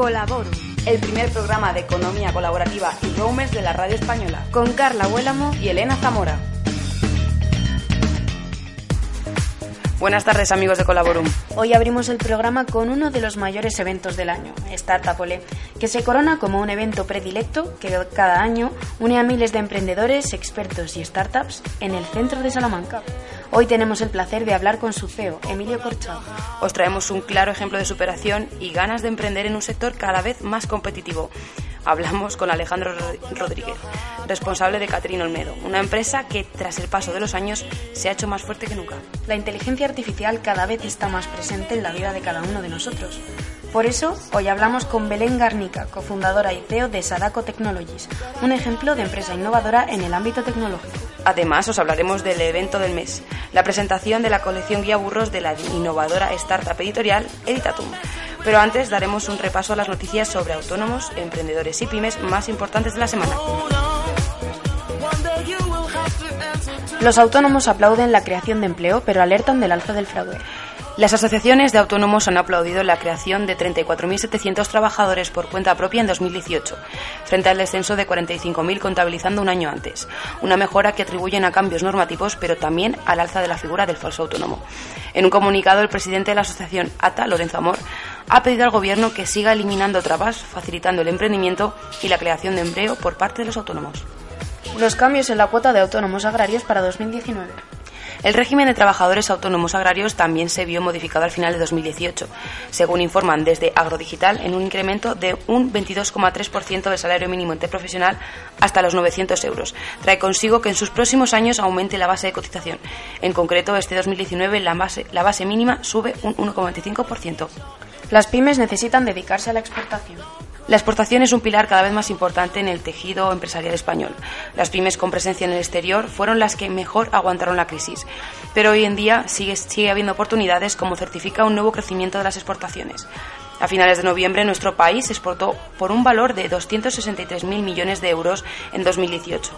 Colaboro, el primer programa de economía colaborativa y roamers de la radio española, con Carla Huélamo y Elena Zamora. Buenas tardes amigos de Colaborum. Hoy abrimos el programa con uno de los mayores eventos del año, Startup Ole, que se corona como un evento predilecto que cada año une a miles de emprendedores, expertos y startups en el centro de Salamanca. Hoy tenemos el placer de hablar con su CEO, Emilio Corchado. Os traemos un claro ejemplo de superación y ganas de emprender en un sector cada vez más competitivo hablamos con Alejandro Rodríguez, responsable de Caterina Olmedo, una empresa que tras el paso de los años se ha hecho más fuerte que nunca. La inteligencia artificial cada vez está más presente en la vida de cada uno de nosotros. Por eso, hoy hablamos con Belén Garnica, cofundadora y CEO de Sadako Technologies, un ejemplo de empresa innovadora en el ámbito tecnológico. Además, os hablaremos del evento del mes, la presentación de la colección guía burros de la innovadora startup editorial Editatum. Pero antes daremos un repaso a las noticias sobre autónomos, emprendedores y pymes más importantes de la semana. Los autónomos aplauden la creación de empleo, pero alertan del alza del fraude. Las asociaciones de autónomos han aplaudido la creación de 34.700 trabajadores por cuenta propia en 2018, frente al descenso de 45.000 contabilizando un año antes, una mejora que atribuyen a cambios normativos, pero también al alza de la figura del falso autónomo. En un comunicado, el presidente de la asociación ATA, Lorenzo Amor, ha pedido al Gobierno que siga eliminando trabas, facilitando el emprendimiento y la creación de empleo por parte de los autónomos. Los cambios en la cuota de autónomos agrarios para 2019. El régimen de trabajadores autónomos agrarios también se vio modificado al final de 2018, según informan desde Agrodigital, en un incremento de un 22,3% del salario mínimo interprofesional hasta los 900 euros. Trae consigo que en sus próximos años aumente la base de cotización. En concreto, este 2019 la base, la base mínima sube un 1,25%. Las pymes necesitan dedicarse a la exportación. La exportación es un pilar cada vez más importante en el tejido empresarial español. Las pymes con presencia en el exterior fueron las que mejor aguantaron la crisis, pero hoy en día sigue, sigue habiendo oportunidades como certifica un nuevo crecimiento de las exportaciones. A finales de noviembre, nuestro país exportó por un valor de 263.000 millones de euros en 2018.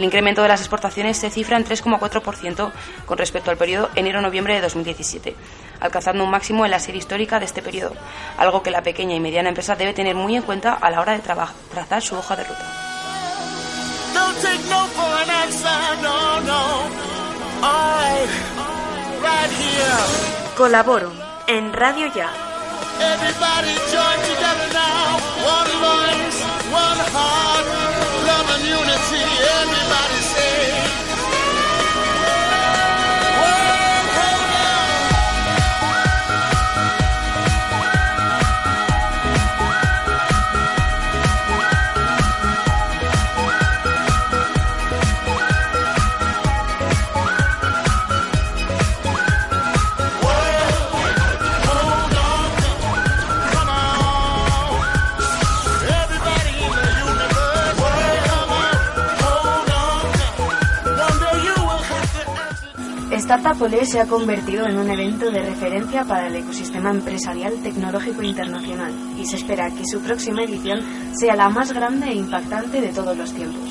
El incremento de las exportaciones se cifra en 3,4% con respecto al periodo enero-noviembre de 2017, alcanzando un máximo en la serie histórica de este periodo, algo que la pequeña y mediana empresa debe tener muy en cuenta a la hora de trazar su hoja de ruta. Colaboro en Radio Ya. Startup Ole se ha convertido en un evento de referencia para el ecosistema empresarial tecnológico internacional y se espera que su próxima edición sea la más grande e impactante de todos los tiempos.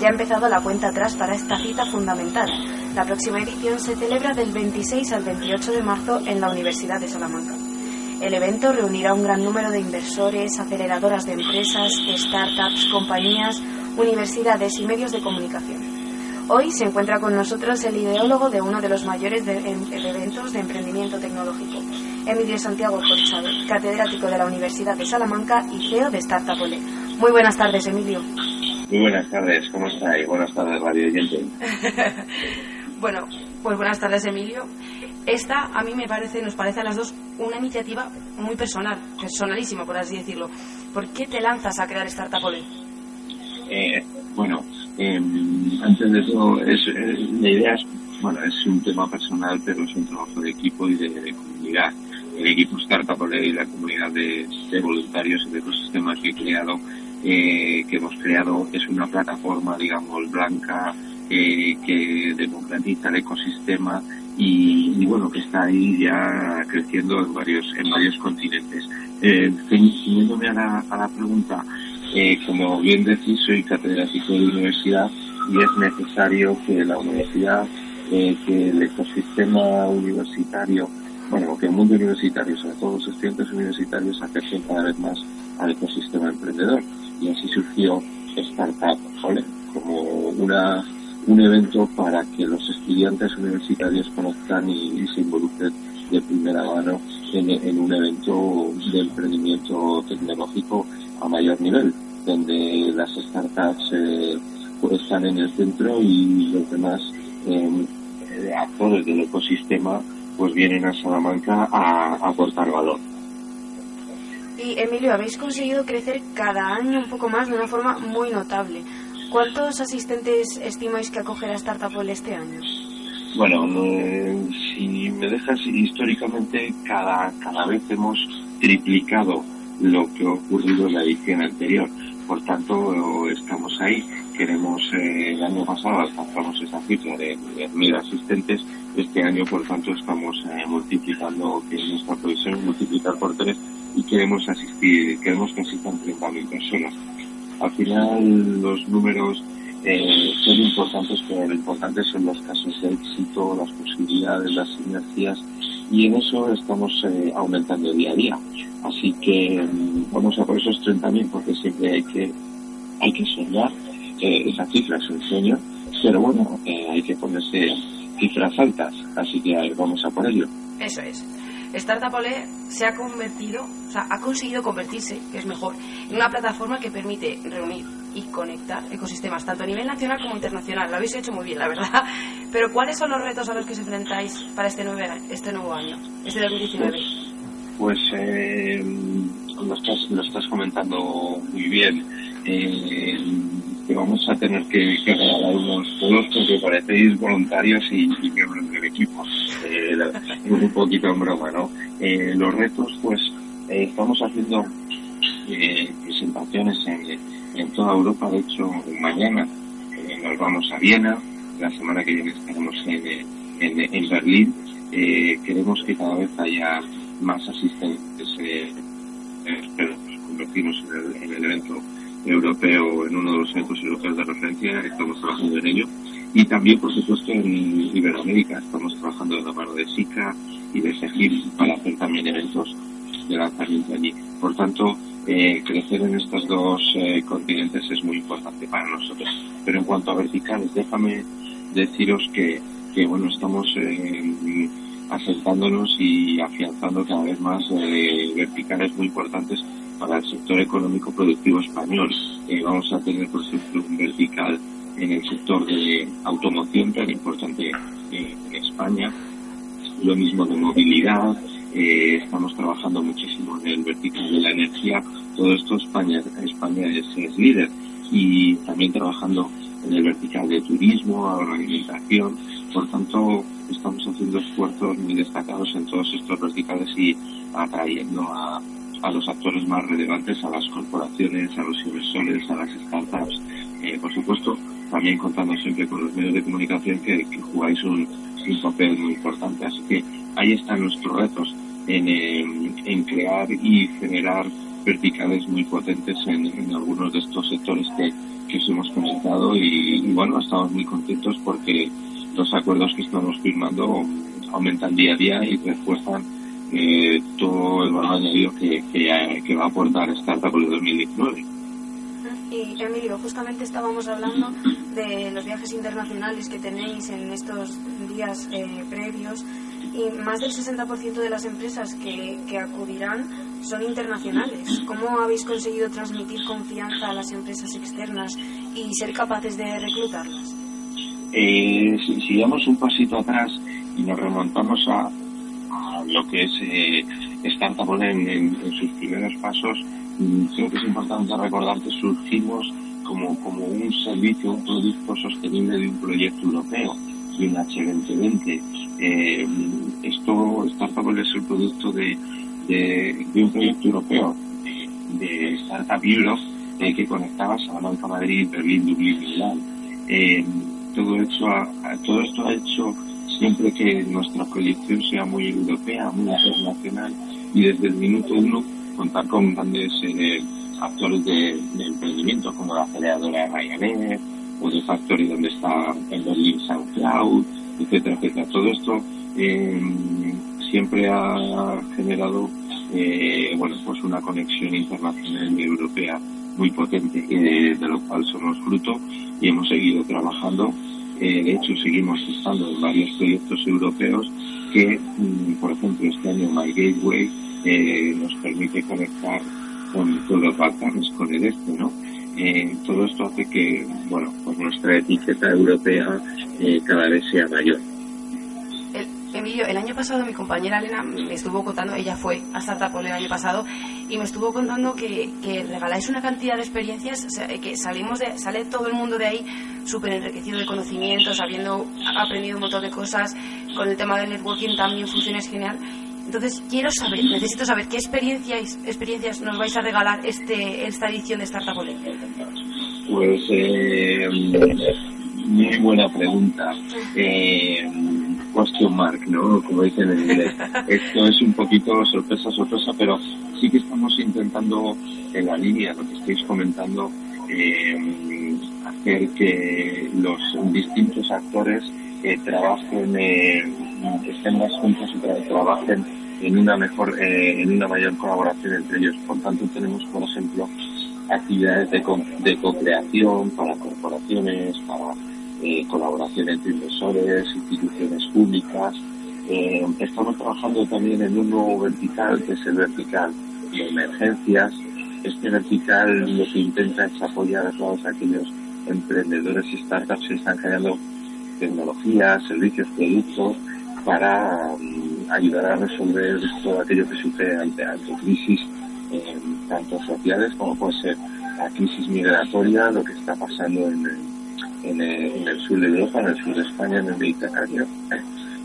Ya ha empezado la cuenta atrás para esta cita fundamental. La próxima edición se celebra del 26 al 28 de marzo en la Universidad de Salamanca. El evento reunirá un gran número de inversores, aceleradoras de empresas, startups, compañías, universidades y medios de comunicación. Hoy se encuentra con nosotros el ideólogo de uno de los mayores eventos de emprendimiento tecnológico, Emilio Santiago Corchado, catedrático de la Universidad de Salamanca y CEO de Startup Ole. Muy buenas tardes, Emilio. Muy buenas tardes, ¿cómo estáis? Buenas tardes, Radio Oyente. bueno, pues buenas tardes, Emilio. Esta a mí me parece, nos parece a las dos una iniciativa muy personal, personalísima, por así decirlo. ¿Por qué te lanzas a crear Startup Ole? Eh, bueno, Em, antes de todo, es, la idea es, bueno, es un tema personal, pero es un trabajo de equipo y de, comunidad. El equipo Startup y la comunidad de, voluntarios y de ecosistemas que he creado, eh, que hemos creado, es una plataforma, digamos, blanca, eh, que democratiza el ecosistema y, bueno, que está ahí ya creciendo en varios, en varios continentes. Eh, a la, a la pregunta, como bien decís, soy catedrático de universidad y es necesario que la universidad, eh, que el ecosistema universitario, bueno, que el mundo universitario, sobre todo los estudiantes universitarios, acerquen cada vez más al ecosistema emprendedor. Y así surgió Startup como una un evento para que los estudiantes universitarios conozcan y, se involucren de primera mano en, un evento de emprendimiento tecnológico a mayor nivel, donde las startups eh, pues están en el centro y los demás em, eh, actores del ecosistema pues vienen a Salamanca a aportar valor. Y Emilio, habéis conseguido crecer cada año un poco más de una forma muy notable. ¿Cuántos asistentes estimáis que acogerá Startup este año? Bueno, si me dejas históricamente, cada, cada vez hemos triplicado lo que ha ocurrido en la edición anterior. Por tanto, estamos ahí. Queremos, eh, el año pasado alcanzamos esa cifra de 10.000 asistentes. Este año, por tanto, estamos eh, multiplicando, que es nuestra previsión, multiplicar por tres y queremos asistir, queremos que asistan 30.000 personas al final los números eh, son importantes, pero lo importante son los casos de éxito, las posibilidades, las sinergias, y en eso estamos eh, aumentando día a día. Así que mm, vamos a por esos 30.000 porque siempre hay que, hay que soñar. Eh, esa cifra es un sueño, pero bueno, hay que ponerse cifras altas, así que vamos a por ello. Eso es. Startup Ole se ha convertido, o sea, ha conseguido convertirse, que es mejor, en una plataforma que permite reunir y conectar ecosistemas, tanto a nivel nacional como internacional. Lo habéis hecho muy bien, la verdad. Pero ¿cuáles son los retos a los que os enfrentáis para este, nuevo, este nuevo año, este 2019? Pues eh, lo, estás, lo estás comentando muy bien. Eh, que vamos a tener que, regalar unos polos porque parecéis voluntarios y, miembros del equipo. Eh, un poquito en broma, ¿no? Eh, los retos, pues, eh, estamos haciendo eh, presentaciones en, en, toda Europa. De hecho, mañana nos vamos a Viena, la semana que viene estaremos en, en, en Berlín. queremos que cada vez haya más asistentes. espero convertirnos en el, en el evento europeo, en uno de los centros europeos de referencia, estamos trabajando en ello. Y también, por supuesto, en Iberoamérica, estamos trabajando de la mano de SICA y de SEGIR para hacer también eventos de lanzamiento allí. Por tanto, eh, crecer en estos dos eh, continentes es muy importante para nosotros. Pero en cuanto a verticales, déjame deciros que, que bueno, estamos eh, asentándonos y afianzando cada vez más verticales muy importantes para el sector económico productivo español. Eh, vamos a tener, por ejemplo, un vertical en el sector de automoción tan importante eh, en España, lo mismo de movilidad, eh, estamos trabajando muchísimo en el vertical de la energía, todo esto España, España es, líder y también trabajando en el vertical de turismo, agroalimentación, por tanto estamos haciendo esfuerzos muy destacados en todos estos verticales y atrayendo a, a los actores más relevantes, a las corporaciones, a los inversores, a las startups. Eh, por supuesto, también contando siempre con los medios de comunicación que, jugáis un, papel muy importante. Así que ahí están nuestros retos en crear y generar verticales muy potentes en, algunos de estos sectores que, que os hemos comentado y, y, bueno, estamos muy contentos porque los acuerdos que estamos firmando aumentan día a día y refuerzan eh, todo el valor añadido que, que, va a aportar Startup el 2019. Y Emilio, justamente estábamos hablando de los viajes internacionales que tenéis en estos días eh, previos y más del 60% de las empresas que, que, acudirán son internacionales. ¿Cómo habéis conseguido transmitir confianza a las empresas externas y ser capaces de reclutarlas? Eh, si, damos un pasito atrás y nos remontamos a, lo que es eh, Startup en, en, sus primeros pasos, mm, creo que es importante recordar que surgimos como, como un servicio, un producto sostenible de un proyecto europeo y un H2020. Eh, esto, Startup es el producto de, de, un proyecto europeo, de, Startup Europe, eh, que conectaba Salamanca, Madrid, Berlín, Dublín, Milán. Eh, todo, hecho todo esto ha hecho siempre que nuestra proyección sea muy europea, muy internacional y desde el minuto uno contar con grandes eh, actores de, emprendimiento como la aceleradora Ryanair o de Factory donde está el Berlin SoundCloud, etcétera, etcétera. Todo esto eh, siempre ha generado eh, bueno pues una conexión internacional y europea muy potente de lo cual somos fruto y hemos seguido trabajando eh, de hecho, seguimos estando en varios proyectos europeos que, mm, por ejemplo, este año My Gateway eh, nos permite conectar con todos los Balcanes, con el este, ¿no? Eh, todo esto hace que, bueno, pues nuestra etiqueta europea cada vez sea mayor. El año pasado mi compañera Elena me estuvo contando, ella fue a Startup el año pasado, y me estuvo contando que, que regaláis una cantidad de experiencias, que salimos de, sale todo el mundo de ahí súper enriquecido de conocimientos, habiendo aprendido un montón de cosas, con el tema del networking también funciona genial. Entonces quiero saber, necesito saber qué experiencias, experiencias nos vais a regalar este, esta edición de Startup Ole. Pues eh, muy buena pregunta. Eh, question mark, ¿no? Como dicen en inglés. Esto es un poquito sorpresa, sorpresa, pero sí que estamos intentando en la línea, lo que estáis comentando, eh, hacer que los distintos actores eh, trabajen, eh, estén más juntos y trabajen en una mejor, eh, en una mayor colaboración entre ellos. Por tanto, tenemos, por ejemplo, actividades de, de co-creación para corporaciones, para eh, colaboración entre inversores, instituciones públicas. Eh, estamos trabajando también en un nuevo vertical, que es el vertical de emergencias. Este vertical lo que intenta es apoyar a todos aquellos emprendedores y startups que están creando tecnologías, servicios, productos para mm, ayudar a resolver todo aquello que sucede ante, ante crisis, eh, tanto sociales como puede ser la crisis migratoria, lo que está pasando en, en, el sur de Europa, en el sur de España, en el Mediterráneo.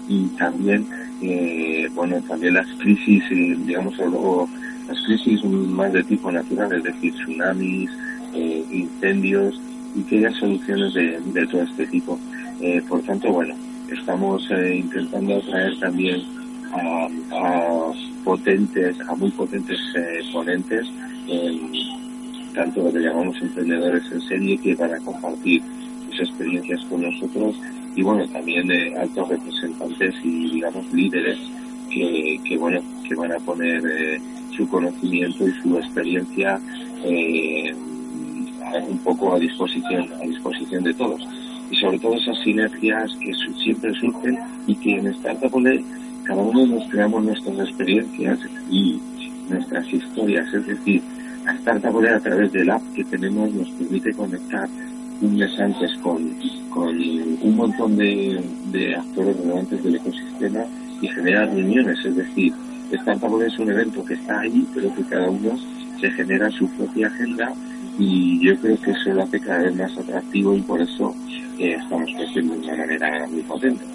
Y también, eh, bueno, también las crisis, eh, digamos, luego las crisis más de tipo natural, es decir, tsunamis, eh, incendios, y que haya soluciones de, de todo este tipo. Eh, por tanto, bueno, estamos eh, intentando atraer también a, a, potentes, a muy potentes eh, ponentes, tanto lo que llamamos emprendedores en serie, que van a compartir experiencias con nosotros y bueno, también altos representantes y digamos líderes que, que bueno, que van a poner su conocimiento y su experiencia eh, un poco a disposición, a disposición de todos. Y sobre todo esas sinergias que siempre surgen y que en Startup cada uno nos creamos nuestras experiencias y nuestras historias. Es decir, a Startup a través del app que tenemos nos permite conectar mes antes con, con un montón de, de actores relevantes del ecosistema y generar reuniones. Es decir, Startup es un evento que está ahí, pero que cada uno se genera su propia agenda y yo creo que eso lo hace cada vez más atractivo y por eso eh, estamos creciendo de una manera muy potente.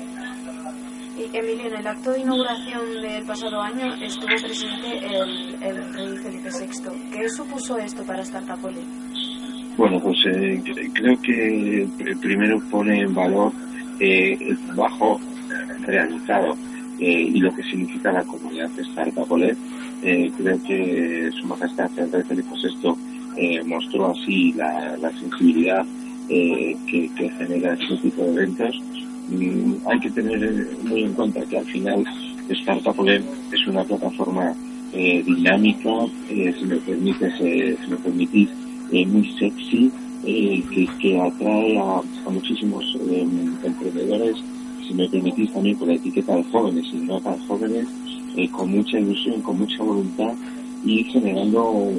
Emilio, en el acto de inauguración del pasado año estuvo presente el, el rey Felipe VI. ¿Qué supuso esto para Startupoli? Bueno, pues eh, creo que primero pone en valor eh, el trabajo realizado eh, y lo que significa la comunidad de Startupoli. Eh, creo que Su Majestad el Rey Felipe VI eh, mostró así la, sensibilidad eh, que, genera este tipo de eventos. Mm, hay que tener muy en cuenta que al final Startup es una plataforma dinámica, si me permite, si me permitís, muy sexy, que, que, atrae a, muchísimos emprendedores, si me permitís también con la etiqueta de jóvenes y no tan jóvenes, con mucha ilusión, con mucha voluntad y generando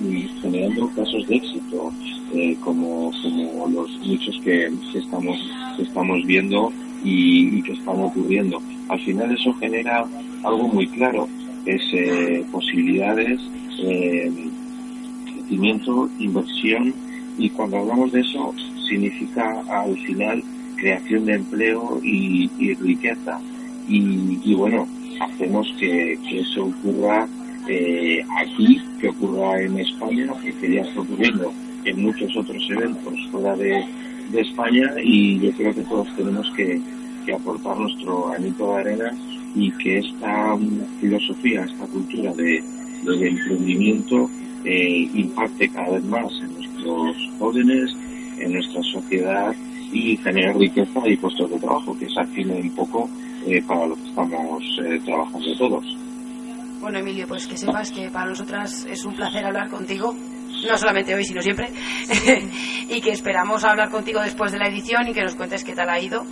y generando casos de éxito, eh, como, como los muchos que, estamos, estamos viendo y, que están ocurriendo. Al final eso genera algo muy claro, es eh, posibilidades, eh, crecimiento, inversión Y cuando hablamos de eso, significa al final creación de empleo y, riqueza. Y, bueno, hacemos que, eso ocurra eh, aquí, que ocurra en España, que ya está ocurriendo en muchos otros eventos fuera de, España y yo creo que todos tenemos que, aportar nuestro granito de arena y que esta filosofía, esta cultura de, emprendimiento eh, impacte cada vez más en nuestros jóvenes, en nuestra sociedad y genere riqueza y puestos de trabajo, que es al un poco eh, para lo que estamos eh, trabajando todos. Bueno, Emilio, pues que sepas que para nosotras es un placer hablar contigo no solamente hoy, sino siempre, y que esperamos hablar contigo después de la edición y que nos cuentes qué tal ha ido,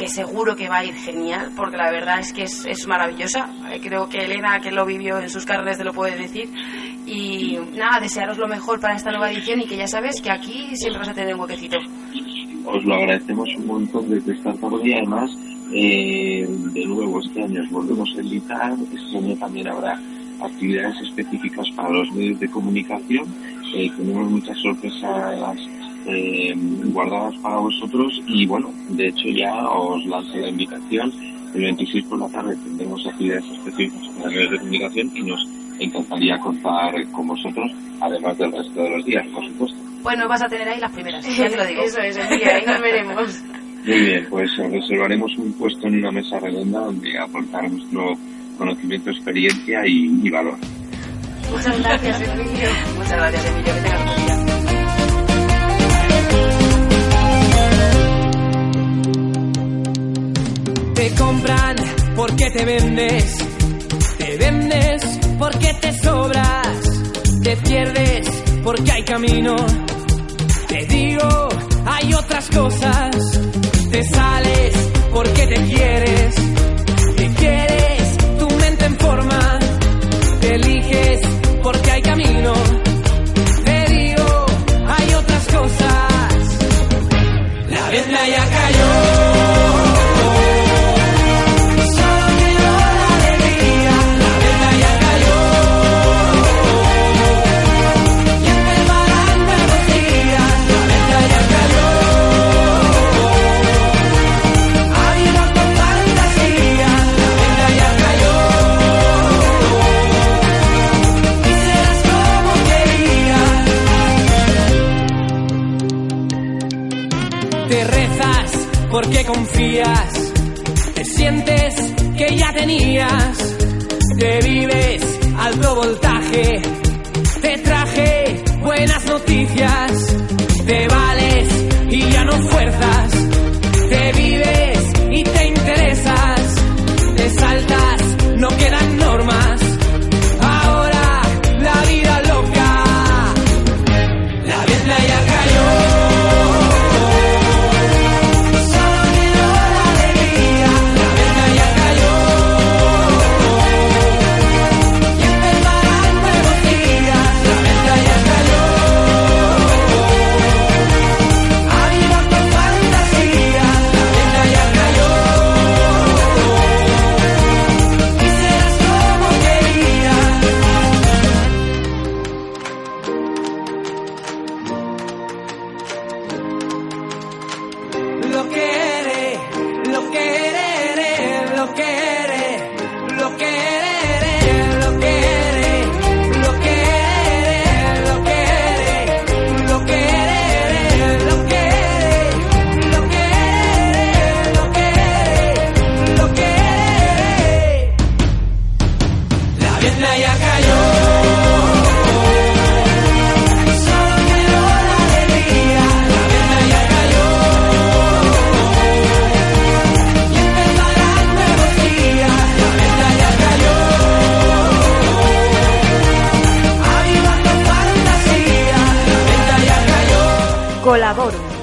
que seguro que va a ir genial, porque la verdad es que es, maravillosa. Eh, creo que Elena, que lo vivió en sus carnes, te lo puede decir. Y nada, desearos lo mejor para esta nueva edición y que ya sabes que aquí siempre vas a tener un huequecito. Os lo agradecemos un montón desde esta tarde y además, eh, de nuevo, este año os volvemos a invitar. Este año también habrá actividades específicas para los medios de comunicación eh, tenemos muchas sorpresas eh, guardadas para vosotros y bueno, de hecho ya os lancé la invitación. El 26 por la tarde tendremos actividades específicas para medios de comunicación y nos encantaría contar con vosotros, además del resto de los días, por supuesto. Bueno, vas a tener ahí las primeras, ya te lo digo. Eso es, ahí nos veremos. Muy bien, pues reservaremos un puesto en una mesa redonda donde aportar nuestro conocimiento, experiencia y valor. Muchas gracias, Emilio. Muchas gracias, Emilio. Que tengas Te compran porque te vendes. Te vendes porque te sobras. Te pierdes porque hay camino. Te digo, hay otras cosas. Te sales porque te quieres. Te quieres, tu mente en forma. Te eliges porque hay camino. Te digo, hay otras cosas. La venda ya cayó.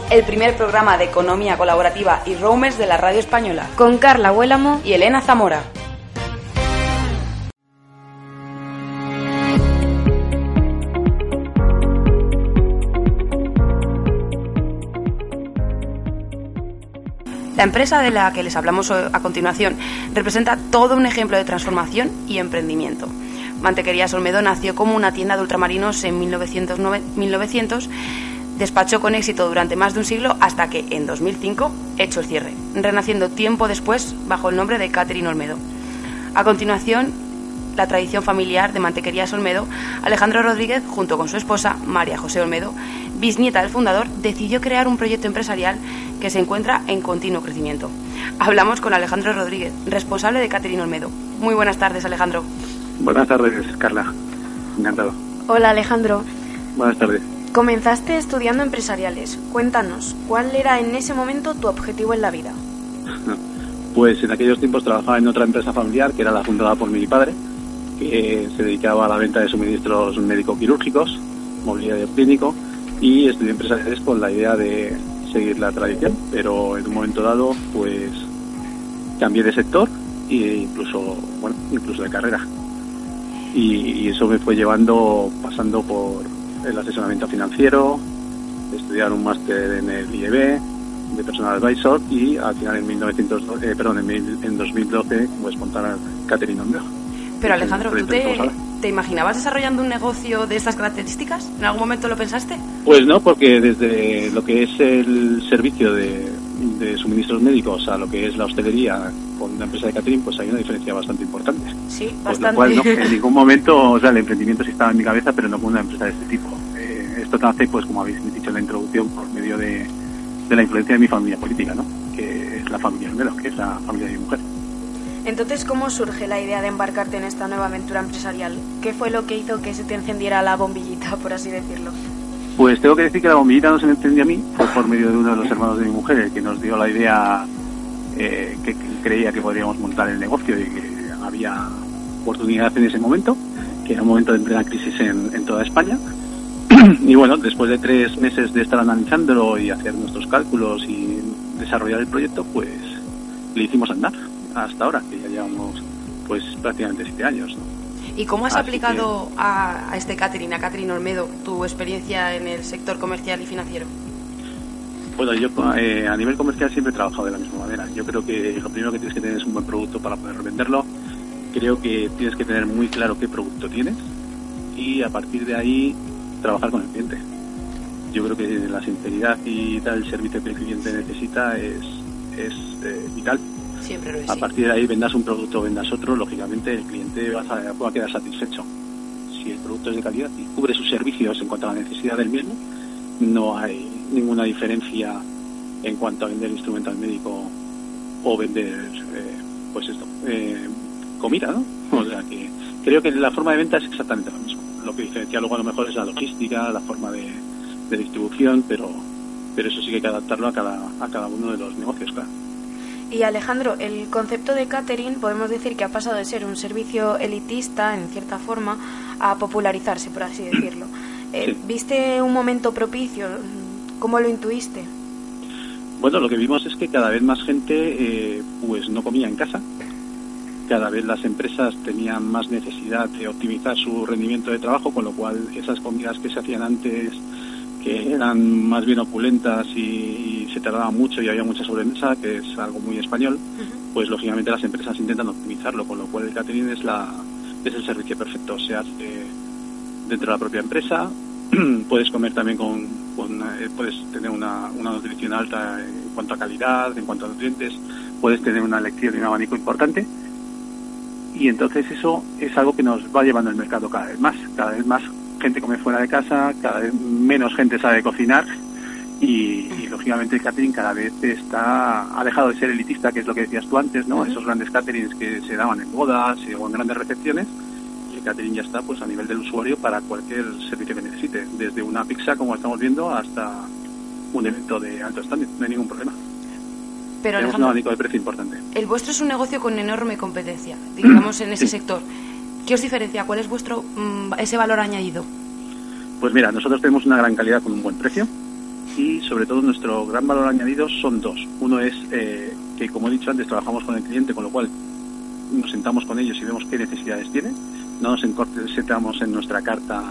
El primer programa de economía colaborativa y roamers de la radio española, con Carla Huélamo y Elena Zamora. La empresa de la que les hablamos a continuación representa todo un ejemplo de transformación y emprendimiento. Mantequerías Olmedo nació como una tienda de ultramarinos en 1900 Despachó con éxito durante más de un siglo hasta que, en 2005, hecho el cierre, renaciendo tiempo después bajo el nombre de Catherine Olmedo. A continuación, la tradición familiar de Mantequerías Olmedo, Alejandro Rodríguez, junto con su esposa, María José Olmedo, bisnieta del fundador, decidió crear un proyecto empresarial que se encuentra en continuo crecimiento. Hablamos con Alejandro Rodríguez, responsable de Catherine Olmedo. Muy buenas tardes, Alejandro. Buenas tardes, Carla. Encantado. Hola, Alejandro. Buenas tardes. Comenzaste estudiando empresariales. Cuéntanos, ¿cuál era en ese momento tu objetivo en la vida? Pues en aquellos tiempos trabajaba en otra empresa familiar que era la fundada por mi padre, que se dedicaba a la venta de suministros médico-quirúrgicos, mobiliario clínico, y estudié empresariales con la idea de seguir la tradición, pero en un momento dado, pues cambié de sector e incluso, bueno, incluso de carrera. Y, eso me fue llevando, pasando por el asesoramiento financiero, estudiar un máster en el IEB, de Personal Advisor y al final en 1912, eh, perdón, en, en 2012 pues montar Catherine Ondeo. Pero Alejandro, ¿tú te, imaginabas desarrollando un negocio de estas características? ¿En algún momento lo pensaste? Pues no, porque desde lo que es el servicio de, suministros médicos a lo que es la hostelería con una empresa de catering, pues hay una diferencia bastante importante. Sí, bastante. Por lo cual, en ningún momento, o sea, el emprendimiento sí estaba en mi cabeza, pero no con una empresa de este tipo. Eh, esto nace, pues como habéis dicho en la introducción, por medio de, de la influencia de mi familia política, ¿no? Que es la familia Olmedo, que es la familia de mi mujer. Entonces, ¿cómo surge la idea de embarcarte en esta nueva aventura empresarial? ¿Qué fue lo que hizo que se te encendiera la bombillita, por así decirlo? Pues tengo que decir que la bombillita no se me encendió a mí, fue por medio de uno de los hermanos de mi mujer, el que nos dio la idea eh, que, creía que podríamos montar el negocio y que había oportunidad en ese momento, que era un momento de plena crisis en, en toda España. y bueno, después de tres meses de estar analizándolo y hacer nuestros cálculos y desarrollar el proyecto, pues le hicimos andar hasta ahora, que ya llevamos pues prácticamente siete años. ¿Y cómo has aplicado a, este Catherine, a Catherine Olmedo, tu experiencia en el sector comercial y financiero? Bueno, yo eh, a nivel comercial siempre he trabajado de la misma manera. Yo creo que lo primero que tienes que tener es un buen producto para poder venderlo. Creo que tienes que tener muy claro qué producto tienes y a partir de ahí trabajar con el cliente. Yo creo que la sinceridad y dar el servicio que el cliente necesita es, es eh, vital a partir de ahí vendas un producto o vendas otro, lógicamente el cliente va a, quedar satisfecho. Si el producto es de calidad y cubre sus servicios en cuanto a la necesidad del mismo, no hay ninguna diferencia en cuanto a vender instrumental médico o vender, eh, pues esto, eh, comida, ¿no? O sea que creo que la forma de venta es exactamente lo mismo. Lo que diferencia luego a lo mejor es la logística, la forma de, de distribución, pero pero eso sí que hay que adaptarlo a cada, a cada uno de los negocios, claro. Y Alejandro, el concepto de catering podemos decir que ha pasado de ser un servicio elitista, en cierta forma, a popularizarse, por así decirlo. Eh, ¿Viste un momento propicio? ¿Cómo lo intuiste? Bueno, lo que vimos es que cada vez más gente eh, pues no comía en casa. Cada vez las empresas tenían más necesidad de optimizar su rendimiento de trabajo, con lo cual esas comidas que se hacían antes que eran más bien opulentas y, se tardaba mucho y había mucha sobremesa, que es algo muy español, pues lógicamente las empresas intentan optimizarlo, con lo cual el catering es, la, es el servicio perfecto. Se hace dentro de la propia empresa, puedes comer también con, eh, puedes tener una, una nutrición alta en cuanto a calidad, en cuanto a nutrientes, puedes tener una elección y un abanico importante. Y entonces eso es algo que nos va llevando el mercado cada vez más. Cada vez más gente come fuera de casa, cada vez menos gente sabe cocinar y, lógicamente el catering cada vez está ha dejado de ser elitista, que es lo que decías tú antes, ¿no? Esos grandes caterings que se daban en bodas o en grandes recepciones y el catering ya está pues a nivel del usuario para cualquier servicio que necesite, desde una pizza como estamos viendo hasta un evento de alto standing, no hay ningún problema. Pero Tenemos un abanico de precio importante. El vuestro es un negocio con enorme competencia, digamos, en ese sector. ¿Qué os diferencia? ¿Cuál es vuestro mm, ese valor añadido? Pues mira, nosotros tenemos una gran calidad con un buen precio y sobre todo nuestro gran valor añadido son dos. Uno es eh, que, como he dicho antes, trabajamos con el cliente, con lo cual nos sentamos con ellos y vemos qué necesidades tienen. No nos sentamos en nuestra carta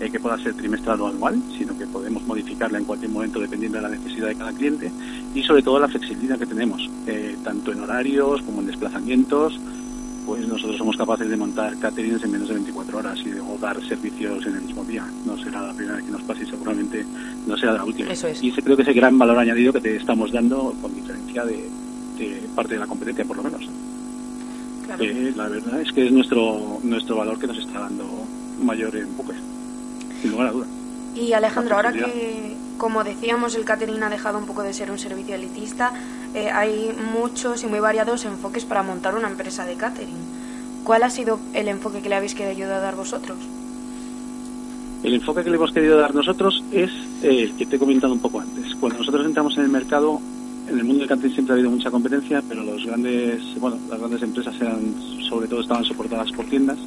eh, que pueda ser trimestral o anual, sino que podemos modificarla en cualquier momento dependiendo de la necesidad de cada cliente y sobre todo la flexibilidad que tenemos, eh, tanto en horarios como en desplazamientos pues nosotros somos capaces de montar caterings en menos de 24 horas y de dar servicios en el mismo día. No será la primera vez que nos pase y seguramente no será la última. Eso es. Y ese creo que es el gran valor añadido que te estamos dando con diferencia de, de parte de la competencia, por lo menos. Claro. Eh, la verdad es que es nuestro nuestro valor que nos está dando mayor empuje, sin lugar a duda. Y Alejandro, ahora que, como decíamos, el catering ha dejado un poco de ser un servicio elitista, eh, hay muchos y muy variados enfoques para montar una empresa de catering. ¿Cuál ha sido el enfoque que le habéis querido dar vosotros? El enfoque que le hemos querido dar nosotros es eh, el que te he comentado un poco antes. Cuando nosotros entramos en el mercado, en el mundo del catering siempre ha habido mucha competencia, pero los grandes, bueno, las grandes empresas eran, sobre todo estaban soportadas por tiendas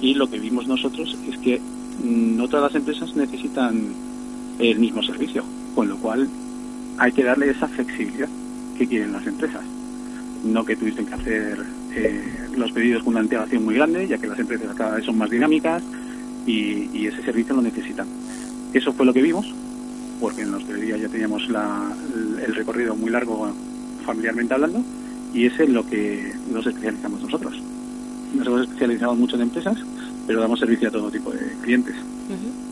y lo que vimos nosotros es que mm, no todas las empresas necesitan el mismo servicio, con lo cual hay que darle esa flexibilidad que quieren las empresas. No que tuviesen que hacer eh, los pedidos con una antelación muy grande, ya que las empresas cada vez son más dinámicas y, ese servicio lo necesitan. Eso fue lo que vimos, porque en la hostelería ya teníamos la- el recorrido muy largo familiarmente hablando, y es en lo que nos especializamos nosotros. Nos hemos especializado mucho en empresas, pero damos servicio a todo tipo de clientes.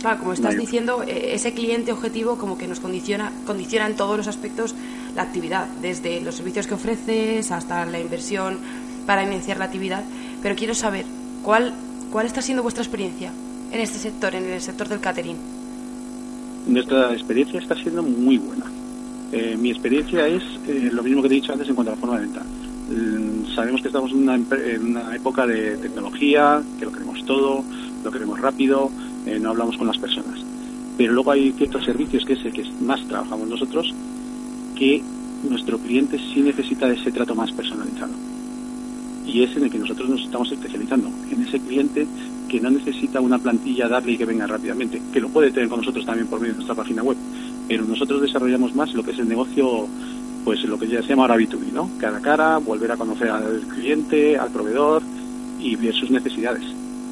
Claro, como estás diciendo, eh, ese cliente objetivo como que nos condiciona, condiciona en todos los aspectos la actividad, desde los servicios que ofreces hasta la inversión para iniciar la actividad. Pero quiero saber, ¿cuál, cuál está siendo vuestra experiencia en este sector, en el sector del catering? Nuestra experiencia está siendo muy buena. Eh, mi experiencia es eh, lo mismo que te he dicho antes en cuanto a la forma de venta. Sabemos que estamos en una, en una época de tecnología, que lo queremos todo, lo queremos rápido, eh, no hablamos con las personas. Pero luego hay ciertos servicios, que es el que más trabajamos nosotros, que nuestro cliente sí necesita ese trato más personalizado. Y es en el que nosotros nos estamos especializando, en ese cliente que no necesita una plantilla darle y que venga rápidamente, que lo puede tener con nosotros también por medio de nuestra página web, pero nosotros desarrollamos más lo que es el negocio, pues lo que ya se llama ahora B2B, ¿no? Cara a cara, volver a conocer al cliente, al proveedor y ver sus necesidades.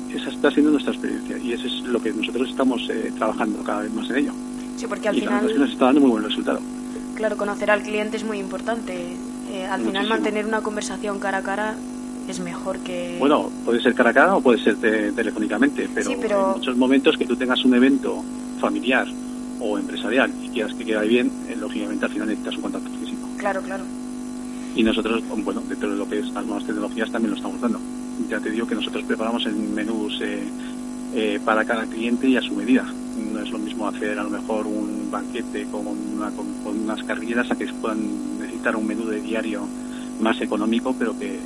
Esa está siendo nuestra experiencia y eso es lo que nosotros estamos eh, trabajando cada vez más en ello. Sí, porque al y la verdad es que final, nos está dando muy buen resultado. claro, conocer al cliente es muy importante. Eh, al final, mantener una conversación cara a cara es mejor que... Bueno, puede ser cara a cara o puede ser te- telefónicamente, pero, Sí, pero- en muchos momentos que tú tengas un evento familiar o empresarial y quieras que quede bien, eh, lógicamente al final necesitas un contacto. Claro, claro. Y nosotros, bueno, dentro de lo que es las nuevas tecnologías también lo estamos dando. Ya te digo que nosotros preparamos en menús eh, eh, para cada cliente y a su medida. No es lo mismo hacer a lo mejor un banquete con, una- con, con unas carrilleras a que puedan necesitar un menú de diario más económico, pero que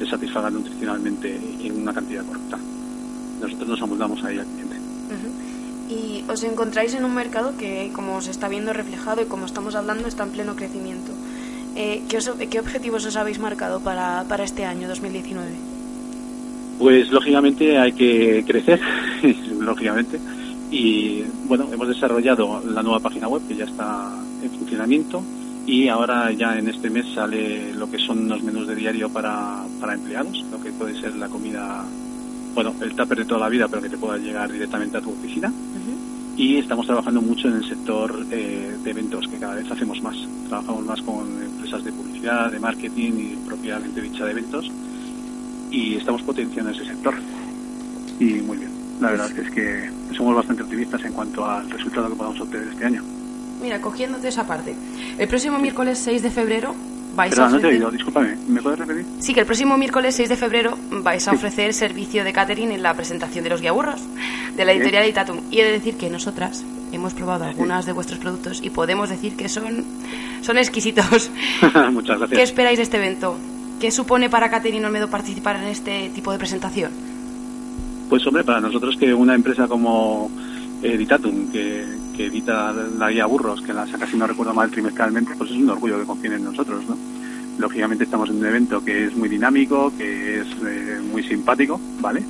les satisfaga nutricionalmente y en una cantidad correcta. Nosotros nos amoldamos ahí al cliente. Y os encontráis en un mercado que, como se está viendo reflejado y como estamos hablando, está en pleno crecimiento. Eh, ¿qué, os- qué objetivos os habéis marcado para, para este año 2019? Pues lógicamente hay que crecer, lógicamente. Y bueno, hemos desarrollado la nueva página web que ya está en funcionamiento y ahora ya en este mes sale lo que son los menús de diario para, para empleados, lo que puede ser la comida, bueno, el tupper de toda la vida, pero que te pueda llegar directamente a tu oficina. Y estamos trabajando mucho en el sector eh, de eventos, que cada vez hacemos más. Trabajamos más con empresas de publicidad, de marketing y propiamente dicha de eventos. Y estamos potenciando ese sector. Y muy bien. La verdad es que somos bastante optimistas en cuanto al resultado que podamos obtener este año. Mira, cogiéndote esa parte. El próximo miércoles 6 de febrero vais Perdón, a no te he ofrecer... oído, discúlpame. ¿Me puedes repetir? Sí, que el próximo miércoles 6 de febrero vais a ofrecer servicio de catering en la presentación de los guiaburros de la editorial de Itatum. Y he de decir que nosotras hemos probado algunas de vuestros productos y podemos decir que son, son exquisitos. Muchas ¿Qué gracias. esperáis de este evento? ¿Qué supone para Catering Olmedo participar en este tipo de presentación? Pues hombre, para nosotros que una empresa como Editatum, que, que edita la guía Burros, que la saca, si no recuerdo mal, trimestralmente, pues es un orgullo que confíen en nosotros, ¿no? Lógicamente estamos en un evento que es muy dinámico, que es eh, muy simpático, ¿vale?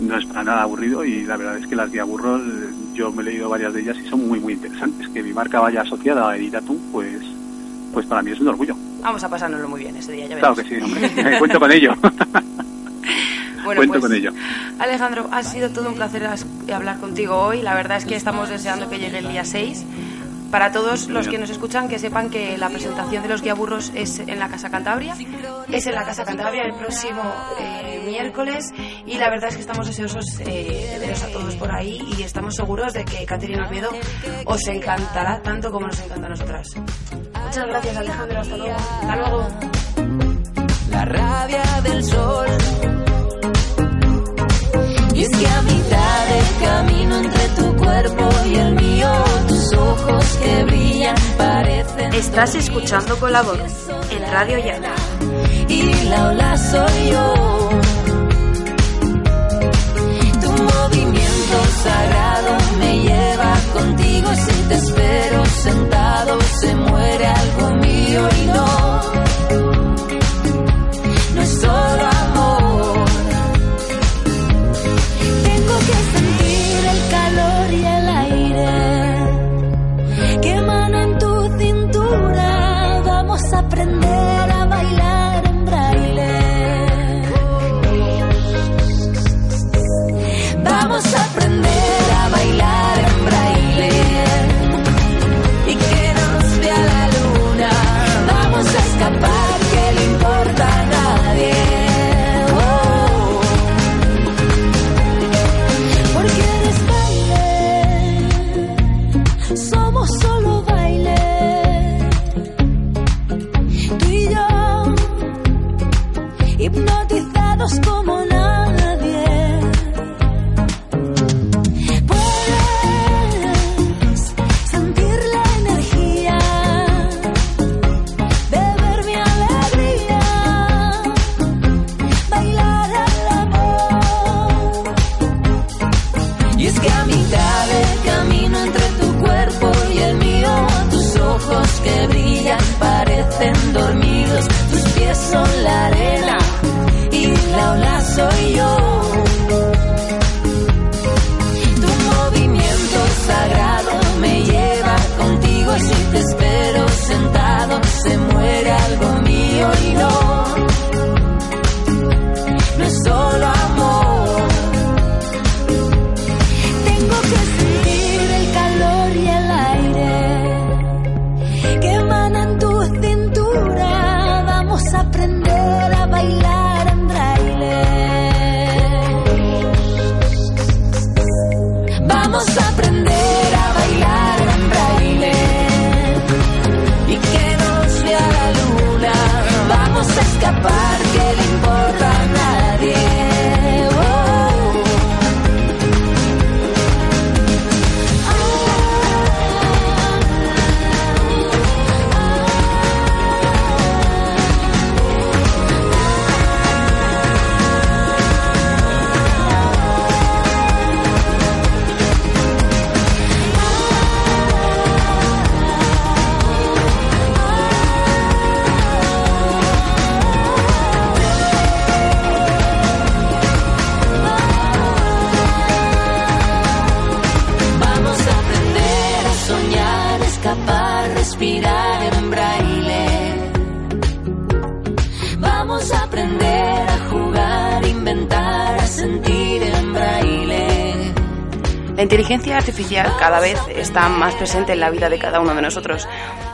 No es para nada aburrido y la verdad es que las guía Burros, yo me he leído varias de ellas y son muy, muy interesantes. Que mi marca vaya asociada a Editatum, pues, pues para mí es un orgullo. Vamos a pasárnoslo muy bien ese día, ya Claro verás. que sí, hombre. Cuento con ello. Bueno, Cuento pues, con ello. Alejandro, ha sido todo un placer hablar contigo hoy. La verdad es que estamos deseando que llegue el día 6 Para todos los que nos escuchan, que sepan que la presentación de los guiaburros es en la Casa Cantabria. Es en la Casa Cantabria el próximo eh, miércoles y la verdad es que estamos deseosos eh, de veros a todos por ahí y estamos seguros de que Caterina Oviedo os encantará tanto como nos encanta a nosotras. Muchas gracias Alejandro, hasta luego. Hasta luego. La rabia del sol. Y es que a mitad del camino entre tu cuerpo y el mío, tus ojos que brillan parecen. Estás escuchando con la voz en Radio Llana. Y la ola soy yo. Tu movimiento sagrado me lleva contigo. Si te espero sentado, se muere algo mío y no. No es inteligencia artificial cada vez está más presente en la vida de cada uno de nosotros.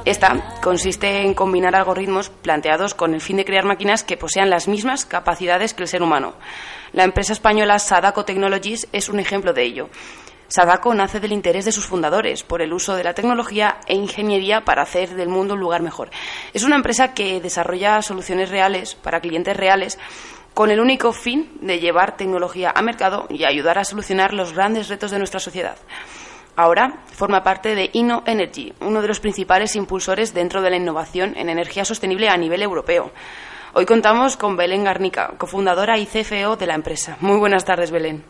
Esta consiste en combinar algoritmos planteados con el fin de crear máquinas que posean las mismas capacidades que el ser humano. La empresa española Sadako Technologies es un ejemplo de ello. Sadako nace del interés de sus fundadores por el uso de la tecnología e ingeniería para hacer del mundo un lugar mejor. Es una empresa que desarrolla soluciones reales para clientes reales con el único fin de llevar tecnología a mercado y ayudar a solucionar los grandes retos de nuestra sociedad. Ahora forma parte de Inno Energy, uno de los principales impulsores dentro de la innovación en energía sostenible a nivel europeo. Hoy contamos con Belén Garnica, cofundadora y CFO de la empresa. Muy buenas tardes, Belén.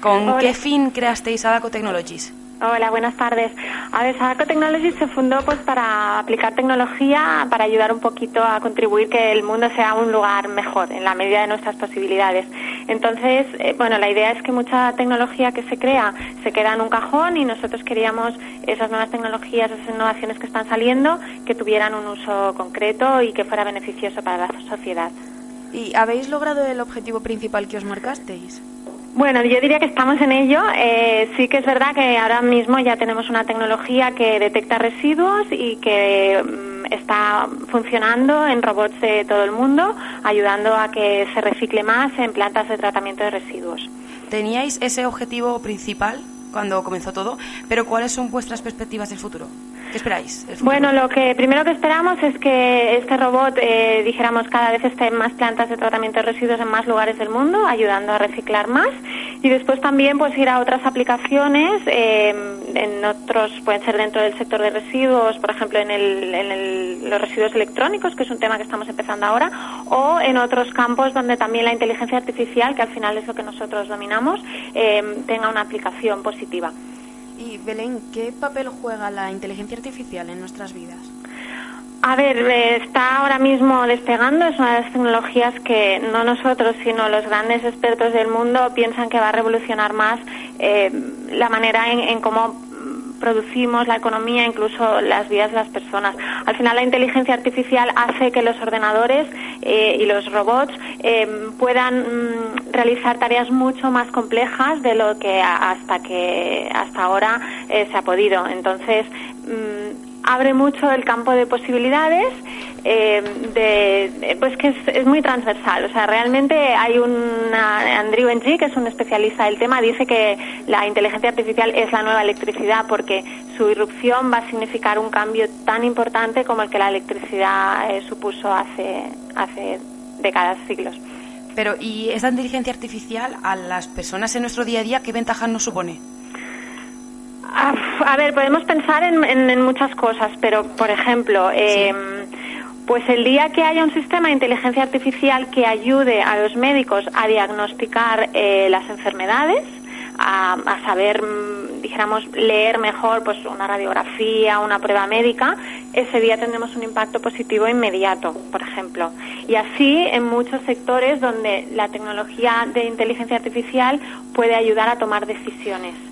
¿Con Hola. qué fin creasteis Adaco Technologies? Hola, buenas tardes. A ver, Sadako Technologies se fundó pues para aplicar tecnología para ayudar un poquito a contribuir que el mundo sea un lugar mejor en la medida de nuestras posibilidades. Entonces, eh, bueno, la idea es que mucha tecnología que se crea se queda en un cajón y nosotros queríamos esas nuevas tecnologías, esas innovaciones que están saliendo, que tuvieran un uso concreto y que fuera beneficioso para la sociedad. ¿Y habéis logrado el objetivo principal que os marcasteis? Bueno, yo diría que estamos en ello. Eh, sí que es verdad que ahora mismo ya tenemos una tecnología que detecta residuos y que mm, está funcionando en robots de todo el mundo, ayudando a que se recicle más en plantas de tratamiento de residuos. ¿Teníais ese objetivo principal cuando comenzó todo, pero ¿cuáles son vuestras perspectivas del futuro? ¿Qué esperáis? Bueno, lo que primero que esperamos es que este robot, eh, dijéramos, cada vez esté en más plantas de tratamiento de residuos en más lugares del mundo, ayudando a reciclar más. Y después también pues ir a otras aplicaciones, eh, en otros, pueden ser dentro del sector de residuos, por ejemplo, en, el, los residuos electrónicos, que es un tema que estamos empezando ahora, o en otros campos donde también la inteligencia artificial, que al final es lo que nosotros dominamos, eh, tenga una aplicación positiva. Y Belén, ¿qué papel juega la inteligencia artificial en nuestras vidas? A ver, eh, está ahora mismo despegando, es una de las tecnologías que no nosotros, sino los grandes expertos del mundo piensan que va a revolucionar más eh, la manera en, cómo producimos la economía, incluso las vidas de las personas. Al final, la inteligencia artificial hace que los ordenadores eh, y los robots puedan mm, realizar tareas mucho más complejas de lo que hasta que hasta ahora se ha podido. Entonces, mm, abre mucho el campo de posibilidades, eh, de, pues que es, muy transversal. O sea, realmente hay un Andrew Ng, que es un especialista del tema, dice que la inteligencia artificial es la nueva electricidad porque su irrupción va a significar un cambio tan importante como el que la electricidad eh, supuso hace, hace décadas, siglos. Pero, ¿y esa inteligencia artificial a las personas en nuestro día a día qué ventajas nos supone? A ver, podemos pensar en, muchas cosas, pero por ejemplo, em, pues el día que haya un sistema de inteligencia artificial que ayude a los médicos a diagnosticar eh, las enfermedades, a, saber, mm, dijéramos, leer mejor pues una radiografía, una prueba médica, ese día tendremos un impacto positivo inmediato, por ejemplo. Y así en muchos sectores donde la tecnología de inteligencia artificial puede ayudar a tomar decisiones.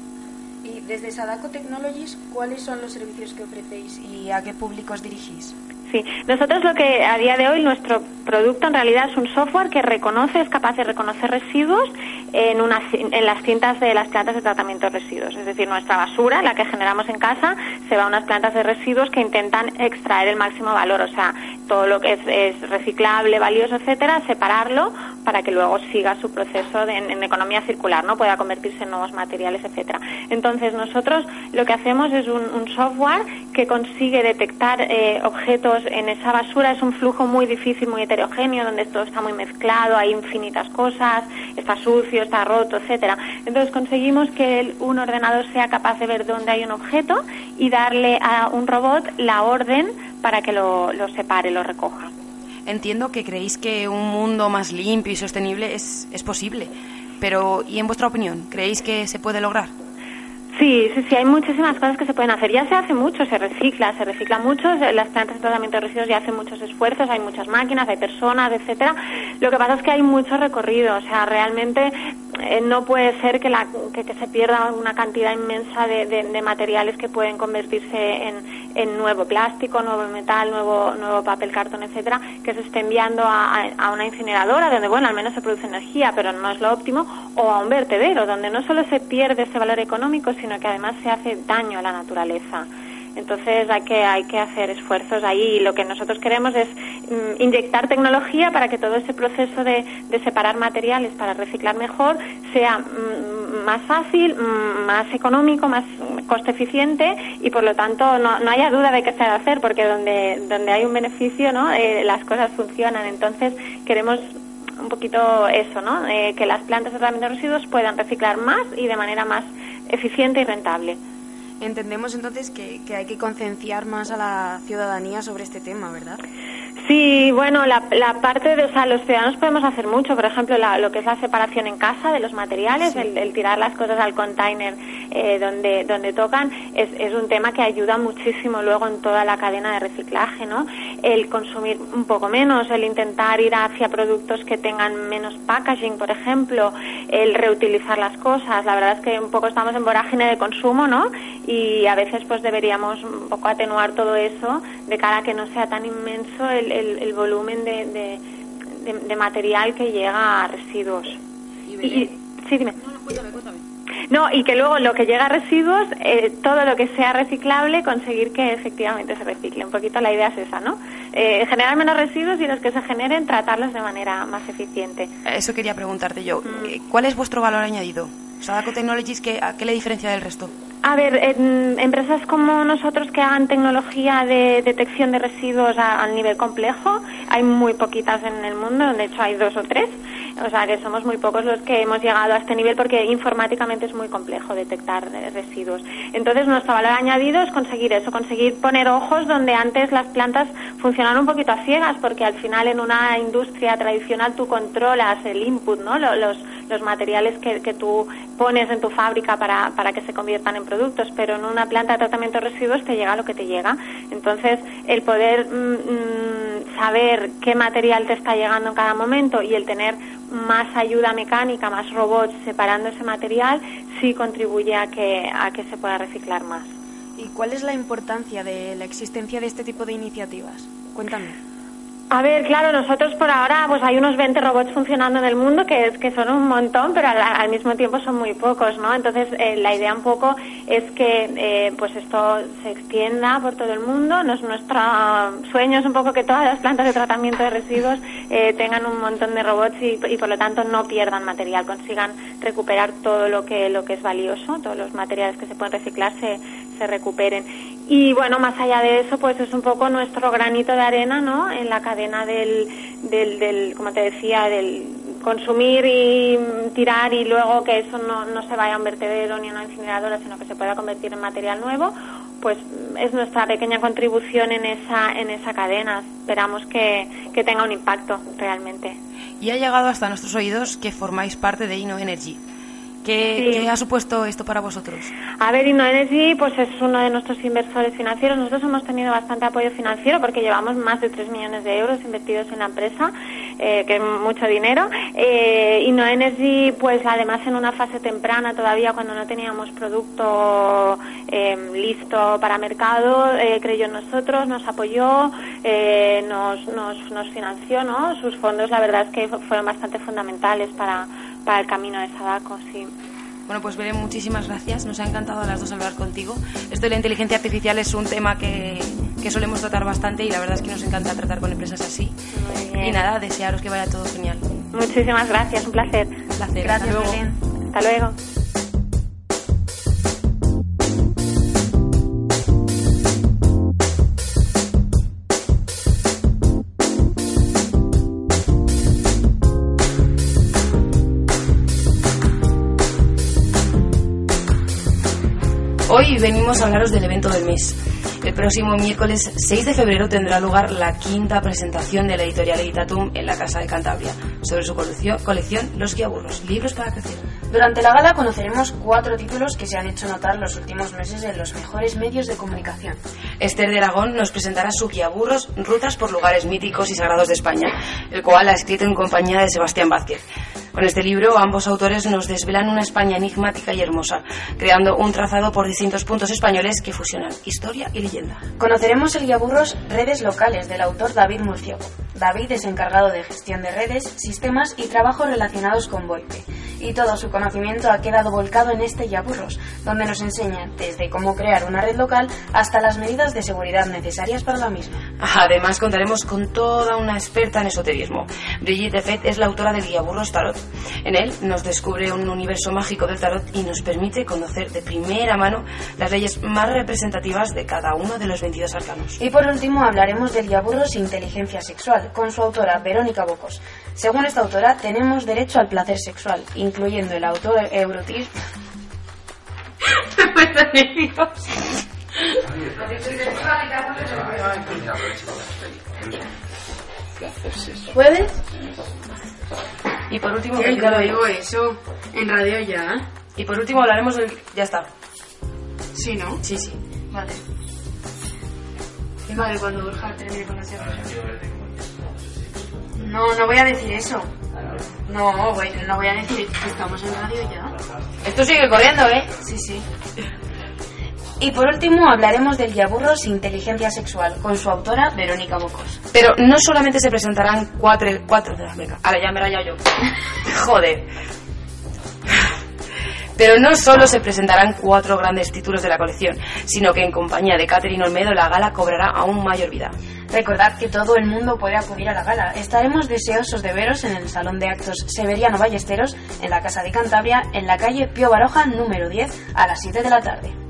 Desde Sadako Technologies, ¿cuáles son los servicios que ofrecéis y a qué públicos dirigís? Sí, nosotros lo que a día de hoy nuestro producto en realidad es un software que reconoce, es capaz de reconocer residuos en, una, en las cintas de las plantas de tratamiento de residuos. Es decir, nuestra basura, la que generamos en casa, se va a unas plantas de residuos que intentan extraer el máximo valor, o sea, todo lo que es, reciclable, valioso, etcétera, separarlo para que luego siga su proceso de, en, economía circular, no pueda convertirse en nuevos materiales, etcétera. Entonces nosotros lo que hacemos es un, software que consigue detectar eh, objetos en esa basura. Es un flujo muy difícil, muy heterogéneo, donde todo está muy mezclado, hay infinitas cosas, está sucio, está roto, etcétera. Entonces conseguimos que un ordenador sea capaz de ver dónde hay un objeto y darle a un robot la orden para que lo separe, lo recoja. Entiendo que creéis que un mundo más limpio y sostenible es, es posible, pero ¿y en vuestra opinión? ¿Creéis que se puede lograr? Sí, sí, sí, hay muchísimas cosas que se pueden hacer. Ya se hace mucho, se recicla, se recicla mucho. Las plantas de tratamiento de residuos ya hacen muchos esfuerzos, hay muchas máquinas, hay personas, etcétera. Lo que pasa es que hay mucho recorrido, o sea, realmente eh, no puede ser que, la, que, se pierda una cantidad inmensa de, materiales que pueden convertirse en, nuevo plástico, nuevo metal, nuevo, nuevo papel, cartón, etcétera, que se esté enviando a una incineradora donde, bueno, al menos se produce energía, pero no es lo óptimo, o a un vertedero donde no solo se pierde ese valor económico, sino que además se hace daño a la naturaleza. Entonces hay que, hay que hacer esfuerzos ahí y lo que nosotros queremos es mm, inyectar tecnología para que todo ese proceso de, separar materiales para reciclar mejor sea mm, más fácil, mm, más económico, más coste eficiente y por lo tanto no, no haya duda de que se ha de hacer porque donde, donde hay un beneficio ¿no? Eh, las cosas funcionan. Entonces queremos un poquito eso, ¿no? Eh, que las plantas de tratamiento de residuos puedan reciclar más y de manera más eficiente y rentable. Entendemos entonces que, que hay que concienciar más a la ciudadanía sobre este tema, ¿verdad? Sí, bueno, la, la, parte de, o sea, los ciudadanos podemos hacer mucho, por ejemplo, lo que es la separación en casa de los materiales, el, tirar las cosas al container eh, donde, donde tocan, es, es un tema que ayuda muchísimo luego en toda la cadena de reciclaje, ¿no? El consumir un poco menos, el intentar ir hacia productos que tengan menos packaging, por ejemplo, el reutilizar las cosas, la verdad es que un poco estamos en vorágine de consumo, ¿no? Y a veces pues deberíamos un poco atenuar todo eso de cara a que no sea tan inmenso el el, volumen de, de, material que llega a residuos. Y, Sí, dime. No, y que luego lo que llega a residuos, eh, todo lo que sea reciclable, conseguir que efectivamente se recicle. Un poquito la idea es esa, ¿no? Eh, generar menos residuos y los que se generen, tratarlos de manera más eficiente. Eso quería preguntarte yo. Eh, ¿Cuál es vuestro valor añadido? Sadako Technologies, ¿qué, ¿a qué le diferencia del resto? A ver, en empresas como nosotros que hagan tecnología de detección de residuos a, nivel complejo, hay muy poquitas en el mundo, de hecho hay dos o tres. O sea que somos muy pocos los que hemos llegado a este nivel porque informáticamente es muy complejo detectar residuos. Entonces nuestro valor añadido es conseguir eso, conseguir poner ojos donde antes las plantas funcionaban un poquito a ciegas porque al final en una industria tradicional tú controlas el input, ¿no? Lo- Los, los materiales que, que tú pones en tu fábrica para, para que se conviertan en productos, pero en una planta de tratamiento de residuos te llega lo que te llega. Entonces, el poder mm, mm, saber qué material te está llegando en cada momento y el tener más ayuda mecánica, más robots separando ese material, sí contribuye a que, a que se pueda reciclar más. ¿Y cuál es la importancia de la existencia de este tipo de iniciativas? Cuéntame. A ver, claro, nosotros por ahora pues hay unos 20 robots funcionando en el mundo que son un montón, pero al, al mismo tiempo son muy pocos, ¿no? Entonces eh, la idea un poco es que eh, pues esto se extienda por todo el mundo. Nuestro sueño es un poco que todas las plantas de tratamiento de residuos eh, tengan un montón de robots y, y por lo tanto no pierdan material, consigan recuperar todo lo que lo que es valioso, todos los materiales que se pueden reciclar se, se recuperen. Y bueno, más allá de eso, pues es un poco nuestro granito de arena, ¿no? En la cadena del, del, del como te decía, del consumir y tirar y luego que eso no, no se vaya a un vertedero ni a una incineradora, sino que se pueda convertir en material nuevo, pues es nuestra pequeña contribución en esa, en esa cadena. Esperamos que, que tenga un impacto realmente. Y ha llegado hasta nuestros oídos que formáis parte de Inno Energy. ¿Qué, Sí. qué ha supuesto esto para vosotros? A ver, InnoEnergy pues es uno de nuestros inversores financieros. Nosotros hemos tenido bastante apoyo financiero porque llevamos más de 3 millones de euros invertidos en la empresa, eh, que es mucho dinero. Eh, InnoEnergy, pues además en una fase temprana todavía, cuando no teníamos producto eh, listo para mercado, eh, creyó en nosotros, nos apoyó, eh, nos, nos, nos financió, ¿no? Sus fondos, la verdad es que fu- fueron bastante fundamentales para, para el camino de Sadako, sí. Bueno, pues Belén, muchísimas gracias. Nos ha encantado a las dos hablar contigo. Esto de la inteligencia artificial es un tema que, que solemos tratar bastante y la verdad es que nos encanta tratar con empresas así. Muy bien. Y nada, desearos que vaya todo genial. Muchísimas gracias, un placer. Un placer. Gracias, Hasta luego. Belén. Hasta luego. Venimos a hablaros del evento del mes. El próximo miércoles 6 de febrero tendrá lugar la quinta presentación de la editorial Editatum en la Casa de Cantabria sobre su colección, Los Guiaburros, libros para crecer. Durante la gala conoceremos cuatro títulos que se han hecho notar los últimos meses en los mejores medios de comunicación. Esther de Aragón nos presentará su Guiaburros, Rutas por lugares míticos y sagrados de España, el cual ha escrito en compañía de Sebastián Vázquez. Con este libro, ambos autores nos desvelan una España enigmática y hermosa, creando un trazado por distintos puntos españoles que fusionan historia y leyenda. Conoceremos el guiaburros Redes Locales del autor David Murciego. David es encargado de gestión de redes, sistemas y trabajos relacionados con VoIP. Y todo su conocimiento ha quedado volcado en este guiaburros, donde nos enseña desde cómo crear una red local hasta las medidas de seguridad necesarias para la misma. Además, contaremos con toda una experta en esoterismo. Brigitte Fett es la autora del Guiaburros Tarot. En él nos descubre un universo mágico del tarot y nos permite conocer de primera mano las leyes más representativas de cada uno de los 22 arcanos. Y por último hablaremos del guiaburros Inteligencia Sexual, con su autora Verónica Bocos. Según esta autora, tenemos derecho al placer sexual, incluyendo el autoerotismo. ¿Puedes? Y por último, Sí, ya lo digo eso. En radio ya. y por último hablaremos del... Ya está. Sí, ¿no? Sí, sí. Vale. Vale, cuando Borja termine con la. No, no voy a decir eso. No, no voy a decir que estamos en radio ya. Esto sigue corriendo, ¿eh? Sí, sí. Y por último hablaremos del Yaburros Inteligencia Sexual, con su autora Verónica Bocos. Pero no solamente se presentarán cuatro... cuatro venga, ahora ya me la yo. Joder. Pero no solo se presentarán cuatro grandes títulos de la colección, sino que en compañía de Catherine Olmedo la gala cobrará aún mayor vida. Recordad que todo el mundo puede acudir a la gala. Estaremos deseosos de veros en el Salón de Actos Severiano Ballesteros, en la Casa de Cantabria, en la calle Pío Baroja número 10, a las 7 de la tarde.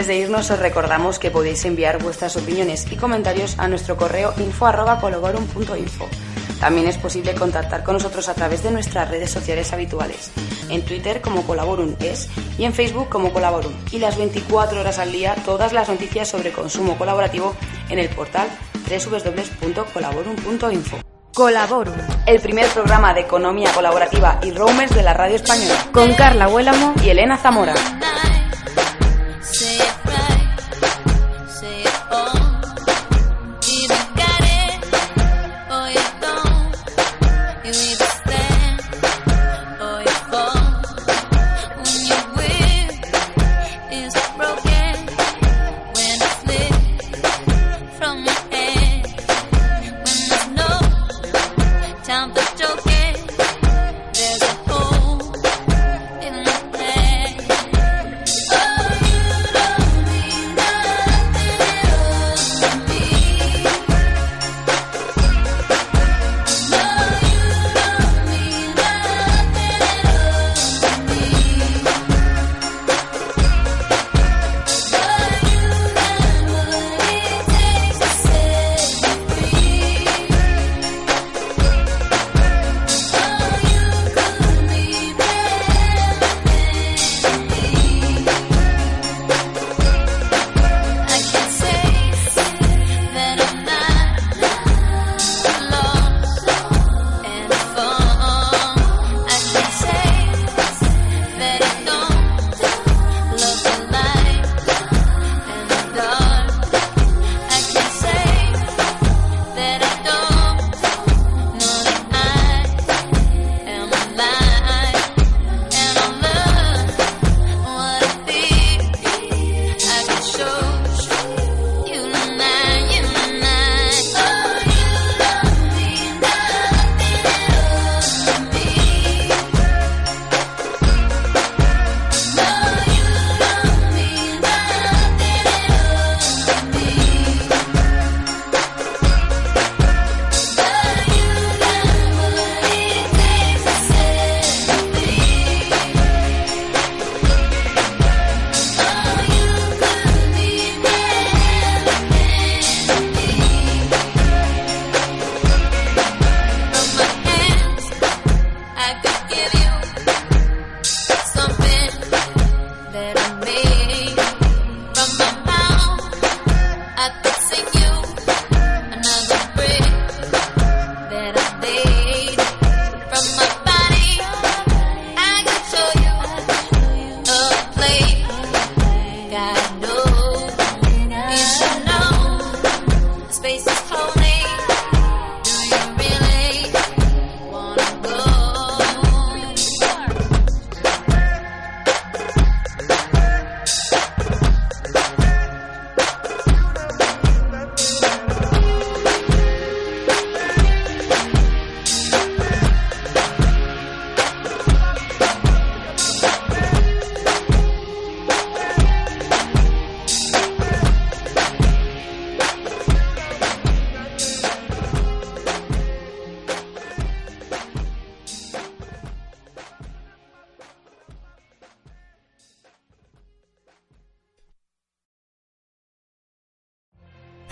Antes de irnos os recordamos que podéis enviar vuestras opiniones y comentarios a nuestro correo info@colaborum.info. También es posible contactar con nosotros a través de nuestras redes sociales habituales, en Twitter como Colaborum es y en Facebook como Colaborum. Y las 24 horas al día todas las noticias sobre consumo colaborativo en el portal www.colaborum.info. Colaborum, El primer programa de economía colaborativa y roamers de la radio española. con Carla Huélamo Y Elena Zamora. me.